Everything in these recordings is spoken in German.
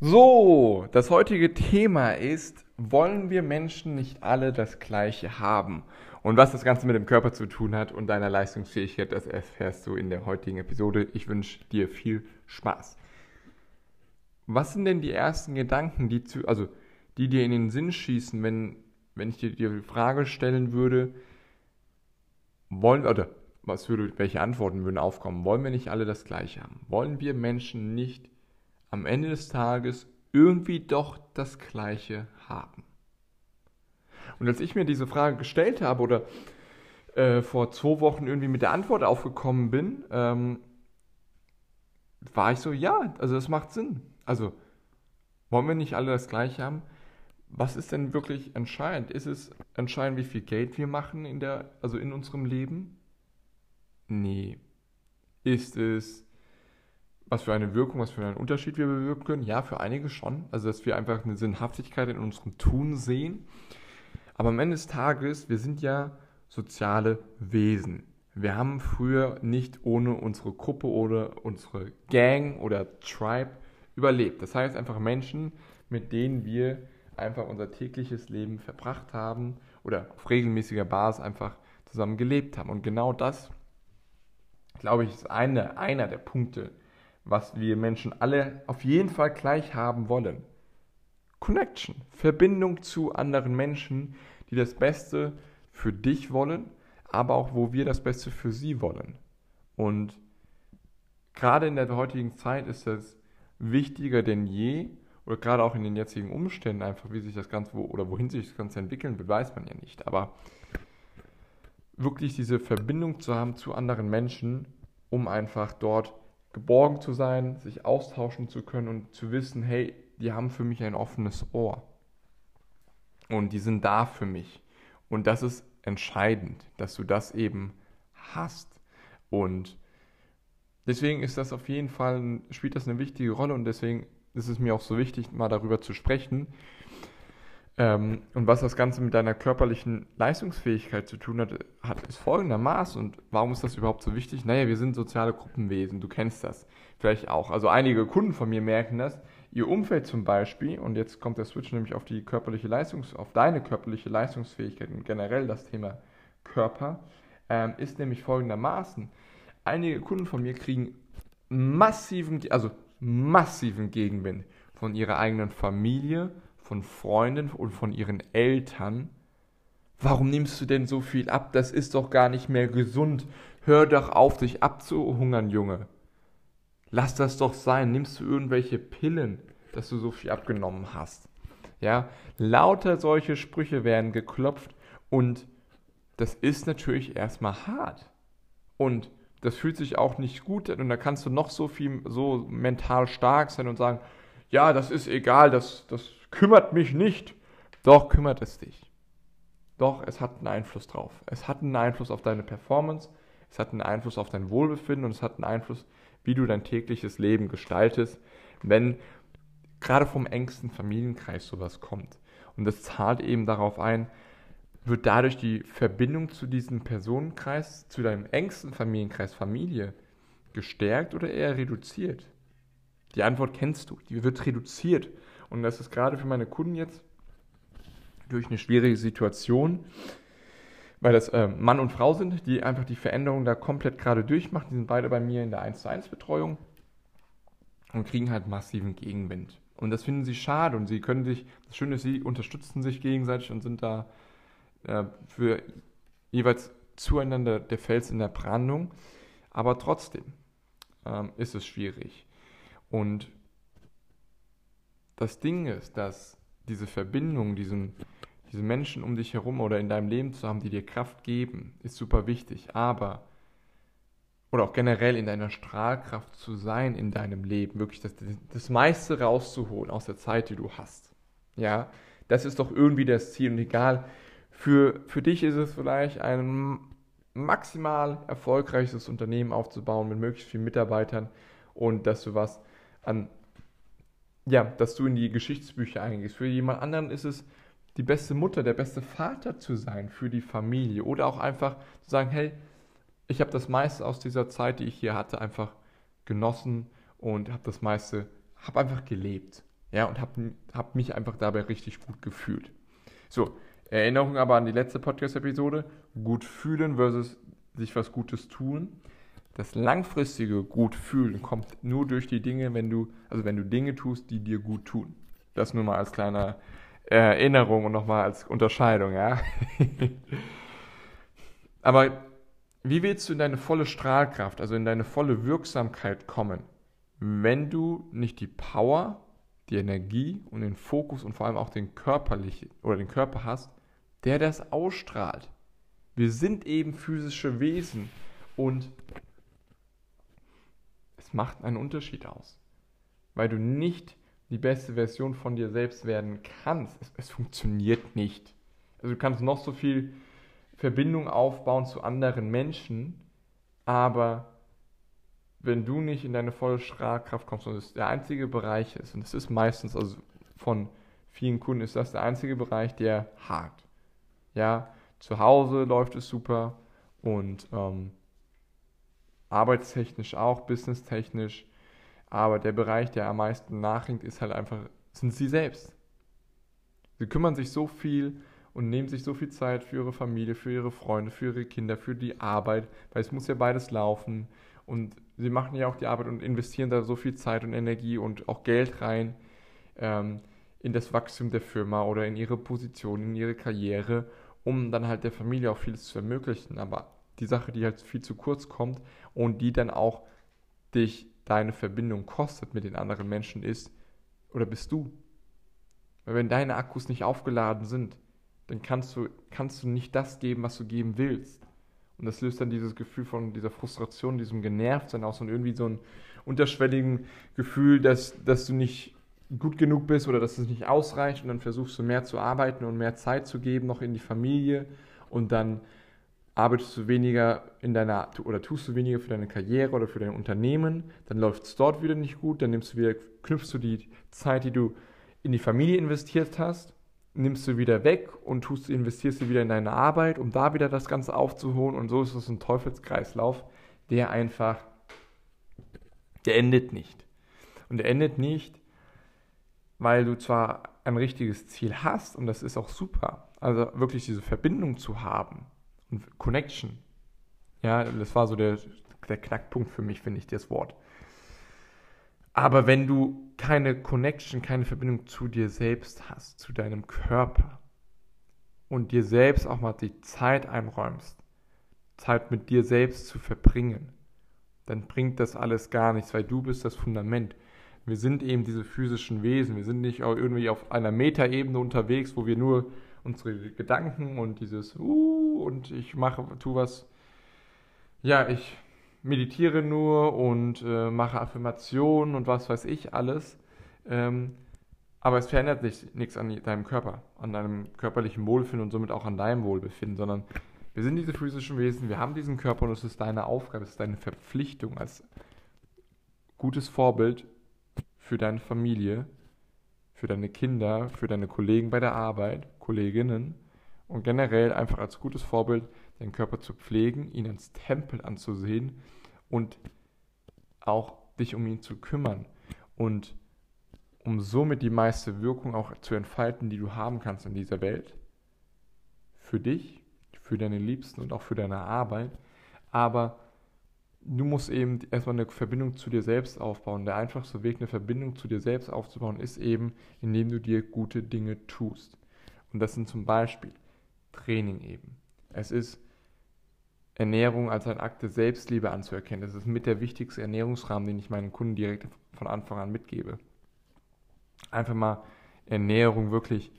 So, das heutige Thema ist, wollen wir Menschen nicht alle das Gleiche haben? Und was das Ganze mit dem Körper zu tun hat und deiner Leistungsfähigkeit, das erfährst du in der heutigen Episode. Ich wünsche dir viel Spaß. Was sind denn die ersten Gedanken, die, zu, also, die dir in den Sinn schießen, wenn, wenn ich dir die Frage stellen würde, wollen oder was würde, welche Antworten würden aufkommen? Wollen wir nicht alle das Gleiche haben? Wollen wir Menschen nicht am Ende des Tages irgendwie doch das Gleiche haben? Und als ich mir diese Frage gestellt habe oder äh, vor zwei Wochen irgendwie mit der Antwort aufgekommen bin, ähm, war ich so, ja, also das macht Sinn. Also wollen wir nicht alle das Gleiche haben? Was ist denn wirklich entscheidend? Ist es entscheidend, wie viel Geld wir machen in der, also in unserem Leben? Nee. Ist es was für eine Wirkung, was für einen Unterschied wir bewirken können? Ja, für einige schon. Also, dass wir einfach eine Sinnhaftigkeit in unserem Tun sehen. Aber am Ende des Tages, wir sind ja soziale Wesen. Wir haben früher nicht ohne unsere Gruppe oder unsere Gang oder Tribe überlebt. Das heißt einfach Menschen, mit denen wir einfach unser tägliches Leben verbracht haben oder auf regelmäßiger Basis einfach zusammen gelebt haben. Und genau das, glaube ich, ist eine, einer der Punkte, was wir Menschen alle auf jeden Fall gleich haben wollen. Connection, Verbindung zu anderen Menschen, die das Beste für dich wollen, aber auch wo wir das Beste für sie wollen. Und gerade in der heutigen Zeit ist es wichtiger denn je, oder gerade auch in den jetzigen Umständen einfach, wie sich das Ganze, wo, oder wohin sich das Ganze entwickeln wird, weiß man ja nicht. Aber wirklich diese Verbindung zu haben zu anderen Menschen, um einfach dort geborgen zu sein, sich austauschen zu können und zu wissen, hey, die haben für mich ein offenes Ohr. Und die sind da für mich. Und das ist entscheidend, dass du das eben hast. Und deswegen ist das auf jeden Fall, spielt das eine wichtige Rolle und deswegen ist es mir auch so wichtig, mal darüber zu sprechen. Ähm, und was das Ganze mit deiner körperlichen Leistungsfähigkeit zu tun hat, hat, ist folgendermaßen. Und warum ist das überhaupt so wichtig? Naja, wir sind soziale Gruppenwesen, du kennst das vielleicht auch. Also einige Kunden von mir merken das. Ihr Umfeld zum Beispiel, und jetzt kommt der Switch nämlich auf die körperliche Leistungs-, auf deine körperliche Leistungsfähigkeit und generell das Thema Körper, ähm, ist nämlich folgendermaßen. Einige Kunden von mir kriegen massiven, also massiven Gegenwind von ihrer eigenen Familie, von Freunden und von ihren Eltern. Warum nimmst du denn so viel ab? Das ist doch gar nicht mehr gesund. Hör doch auf, dich abzuhungern, Junge. Lass das doch sein. Nimmst du irgendwelche Pillen, dass du so viel abgenommen hast? Ja, lauter solche Sprüche werden geklopft und das ist natürlich erstmal hart. Und das fühlt sich auch nicht gut an und da kannst du noch so viel, so mental stark sein und sagen, ja, das ist egal, das, das kümmert mich nicht. Doch, kümmert es dich. Doch, es hat einen Einfluss drauf. Es hat einen Einfluss auf deine Performance, es hat einen Einfluss auf dein Wohlbefinden und es hat einen Einfluss, wie du dein tägliches Leben gestaltest, wenn gerade vom engsten Familienkreis sowas kommt. Und das zahlt eben darauf ein, wird dadurch die Verbindung zu diesem Personenkreis, zu deinem engsten Familienkreis Familie gestärkt oder eher reduziert? Die Antwort kennst du, die wird reduziert. Und das ist gerade für meine Kunden jetzt durch eine schwierige Situation, weil das äh, Mann und Frau sind, die einfach die Veränderung da komplett gerade durchmachen. Die sind beide bei mir in der 1 zu 1 Betreuung und kriegen halt massiven Gegenwind. Und das finden sie schade und sie können sich, das Schöne ist, sie unterstützen sich gegenseitig und sind da äh, für jeweils zueinander der Fels in der Brandung. Aber trotzdem ähm, ist es schwierig. Und das Ding ist, dass diese Verbindung, diesen, diese Menschen um dich herum oder in deinem Leben zu haben, die dir Kraft geben, ist super wichtig. Aber, oder auch generell in deiner Strahlkraft zu sein in deinem Leben, wirklich das, das meiste rauszuholen aus der Zeit, die du hast. Ja, das ist doch irgendwie das Ziel. Und egal, Für, für dich ist es vielleicht ein maximal erfolgreiches Unternehmen aufzubauen mit möglichst vielen Mitarbeitern und dass du was an, ja, dass du in die Geschichtsbücher eingehst. Für jemand anderen ist es die beste Mutter, der beste Vater zu sein für die Familie oder auch einfach zu sagen, hey, ich habe das meiste aus dieser Zeit, die ich hier hatte, einfach genossen und habe das meiste, habe einfach gelebt. Ja, und habe hab mich einfach dabei richtig gut gefühlt. So, Erinnerung aber an die letzte Podcast-Episode. Gut fühlen versus sich was Gutes tun. Das langfristige gut fühlen kommt nur durch die Dinge, wenn du, also wenn du Dinge tust, die dir gut tun. Das nur mal als kleine Erinnerung und nochmal als Unterscheidung, ja. aber wie willst du in deine volle Strahlkraft, also in deine volle Wirksamkeit kommen, wenn du nicht die Power, die Energie und den Fokus und vor allem auch den körperlichen oder den Körper hast, der das ausstrahlt? Wir sind eben physische Wesen und es macht einen Unterschied aus, weil du nicht die beste Version von dir selbst werden kannst. Es, es funktioniert nicht. Also du kannst noch so viel Verbindung aufbauen zu anderen Menschen, aber wenn du nicht in deine volle Strahlkraft kommst und es der einzige Bereich ist, und es ist meistens, also von vielen Kunden ist das der einzige Bereich, der hakt. Ja, zu Hause läuft es super und ähm, arbeitstechnisch auch, businesstechnisch, aber der Bereich, der am meisten nachringt, ist halt einfach, sind sie selbst. Sie kümmern sich so viel und nehmen sich so viel Zeit für ihre Familie, für ihre Freunde, für ihre Kinder, für die Arbeit, weil es muss ja beides laufen. Und sie machen ja auch die Arbeit und investieren da so viel Zeit und Energie und auch Geld rein ähm, in das Wachstum der Firma oder in ihre Position, in ihre Karriere, um dann halt der Familie auch vieles zu ermöglichen. Aber die Sache, die halt viel zu kurz kommt und die dann auch dich deine Verbindung kostet mit den anderen Menschen ist, oder bist du? Weil wenn deine Akkus nicht aufgeladen sind, dann kannst du, kannst du nicht das geben, was du geben willst. Und das löst dann dieses Gefühl von dieser Frustration, diesem Genervtsein aus und irgendwie so ein unterschwelligen Gefühl, dass, dass du nicht gut genug bist oder dass es nicht ausreicht und dann versuchst du mehr zu arbeiten und mehr Zeit zu geben, noch in die Familie und dann arbeitest du weniger in deiner oder tust du weniger für deine Karriere oder für dein Unternehmen, dann läuft es dort wieder nicht gut, dann nimmst du wieder, knüpfst du die Zeit, die du in die Familie investiert hast, nimmst du wieder weg und tust, investierst du wieder in deine Arbeit, um da wieder das Ganze aufzuholen und so ist es ein Teufelskreislauf, der einfach, der endet nicht. Und der endet nicht, weil du zwar ein richtiges Ziel hast und das ist auch super, also wirklich diese Verbindung zu haben, und Connection. Ja, das war so der, der Knackpunkt für mich, finde ich, das Wort. Aber wenn du keine Connection, keine Verbindung zu dir selbst hast, zu deinem Körper und dir selbst auch mal die Zeit einräumst, Zeit mit dir selbst zu verbringen, dann bringt das alles gar nichts, weil du bist das Fundament. Wir sind eben diese physischen Wesen. Wir sind nicht irgendwie auf einer Metaebene unterwegs, wo wir nur unsere Gedanken und dieses uh und ich mache, tu was. Ja, ich meditiere nur und äh, mache Affirmationen und was weiß ich alles. Ähm, aber es verändert sich nichts an deinem Körper, an deinem körperlichen Wohlbefinden und somit auch an deinem Wohlbefinden, sondern wir sind diese physischen Wesen, wir haben diesen Körper und es ist deine Aufgabe, es ist deine Verpflichtung als gutes Vorbild für deine Familie, für deine Kinder, für deine Kollegen bei der Arbeit, Kolleginnen und generell einfach als gutes Vorbild deinen Körper zu pflegen, ihn als Tempel anzusehen und auch dich um ihn zu kümmern und um somit die meiste Wirkung auch zu entfalten, die du haben kannst in dieser Welt. Für dich, für deine Liebsten und auch für deine Arbeit. Aber du musst eben erstmal eine Verbindung zu dir selbst aufbauen. Der einfachste Weg, eine Verbindung zu dir selbst aufzubauen, ist eben, indem du dir gute Dinge tust. Und das sind zum Beispiel Training eben. Es ist Ernährung als ein Akt der Selbstliebe anzuerkennen. Das ist mit der wichtigste Ernährungsrahmen, den ich meinen Kunden direkt von Anfang an mitgebe. Einfach mal Ernährung wirklich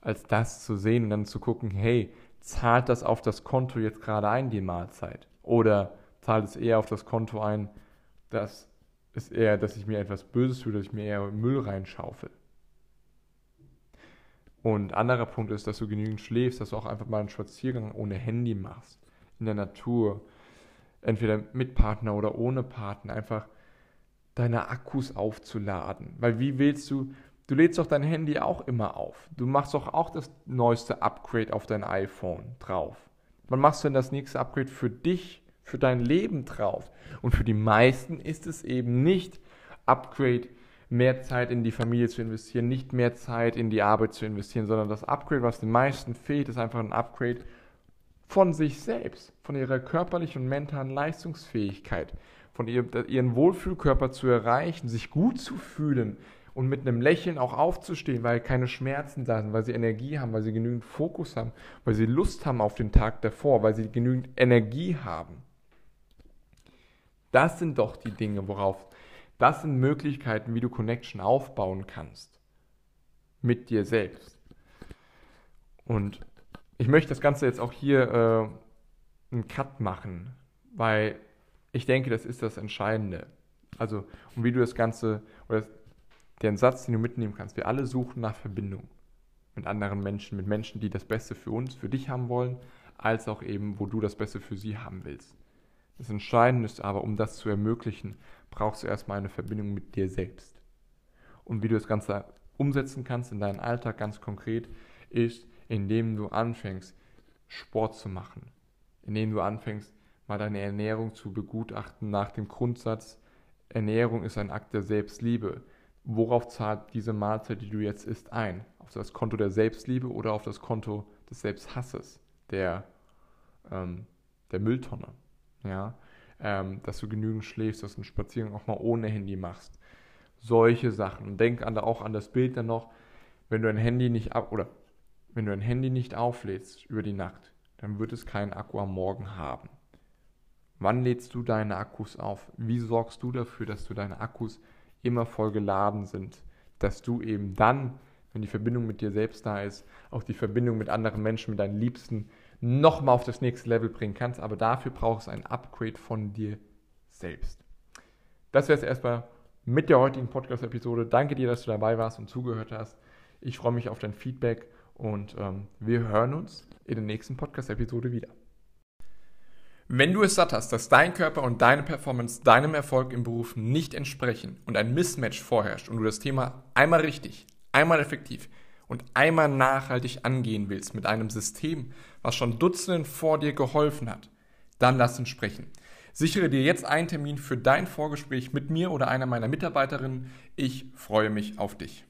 als das zu sehen und dann zu gucken, hey, zahlt das auf das Konto jetzt gerade ein, die Mahlzeit? Oder zahlt es eher auf das Konto ein, dass es eher, dass ich mir etwas Böses tue, dass ich mir eher Müll reinschaufel. Und anderer Punkt ist, dass du genügend schläfst, dass du auch einfach mal einen Spaziergang ohne Handy machst, in der Natur, entweder mit Partner oder ohne Partner, einfach deine Akkus aufzuladen. Weil wie willst du, du lädst doch dein Handy auch immer auf. Du machst doch auch das neueste Upgrade auf dein iPhone drauf. Wann machst du denn das nächste Upgrade für dich, für dein Leben drauf? Und für die meisten ist es eben nicht Upgrade, mehr Zeit in die Familie zu investieren, nicht mehr Zeit in die Arbeit zu investieren, sondern das Upgrade, was den meisten fehlt, ist einfach ein Upgrade von sich selbst, von ihrer körperlichen und mentalen Leistungsfähigkeit, von ihrem, ihren Wohlfühlkörper zu erreichen, sich gut zu fühlen und mit einem Lächeln auch aufzustehen, weil keine Schmerzen da sind, weil sie Energie haben, weil sie genügend Fokus haben, weil sie Lust haben auf den Tag davor, weil sie genügend Energie haben. Das sind doch die Dinge, worauf, das sind Möglichkeiten, wie du Connection aufbauen kannst. Mit dir selbst. Und ich möchte das Ganze jetzt auch hier äh, einen Cut machen, weil ich denke, das ist das Entscheidende. Also, und wie du das Ganze, oder den Satz, den du mitnehmen kannst, wir alle suchen nach Verbindung mit anderen Menschen, mit Menschen, die das Beste für uns, für dich haben wollen, als auch eben, wo du das Beste für sie haben willst. Das Entscheidende ist aber, um das zu ermöglichen, brauchst du erstmal eine Verbindung mit dir selbst. Und wie du das Ganze umsetzen kannst in deinen Alltag ganz konkret, ist, indem du anfängst, Sport zu machen. Indem du anfängst, mal deine Ernährung zu begutachten nach dem Grundsatz, Ernährung ist ein Akt der Selbstliebe. Worauf zahlt diese Mahlzeit, die du jetzt isst, ein? Auf das Konto der Selbstliebe oder auf das Konto des Selbsthasses, der, ähm, der Mülltonne? Ja? Ähm, dass du genügend schläfst, dass du einen Spaziergang auch mal ohne Handy machst. Solche Sachen. Und denk an, auch an das Bild dann noch, wenn du ein Handy nicht ab oder wenn du ein Handy nicht auflädst über die Nacht, dann wird es keinen Akku am Morgen haben. Wann lädst du deine Akkus auf? Wie sorgst du dafür, dass du deine Akkus immer voll geladen sind? Dass du eben dann, wenn die Verbindung mit dir selbst da ist, auch die Verbindung mit anderen Menschen, mit deinen Liebsten, nochmal auf das nächste Level bringen kannst. Aber dafür brauchst du ein Upgrade von dir selbst. Das wäre es erstmal mit der heutigen Podcast-Episode. Danke dir, dass du dabei warst und zugehört hast. Ich freue mich auf dein Feedback und ähm, wir hören uns in der nächsten Podcast-Episode wieder. Wenn du es satt hast, dass dein Körper und deine Performance deinem Erfolg im Beruf nicht entsprechen und ein Mismatch vorherrscht und du das Thema einmal richtig, einmal effektiv und einmal nachhaltig angehen willst mit einem System, was schon Dutzenden vor dir geholfen hat, dann lass uns sprechen. Sichere dir jetzt einen Termin für dein Vorgespräch mit mir oder einer meiner Mitarbeiterinnen. Ich freue mich auf dich.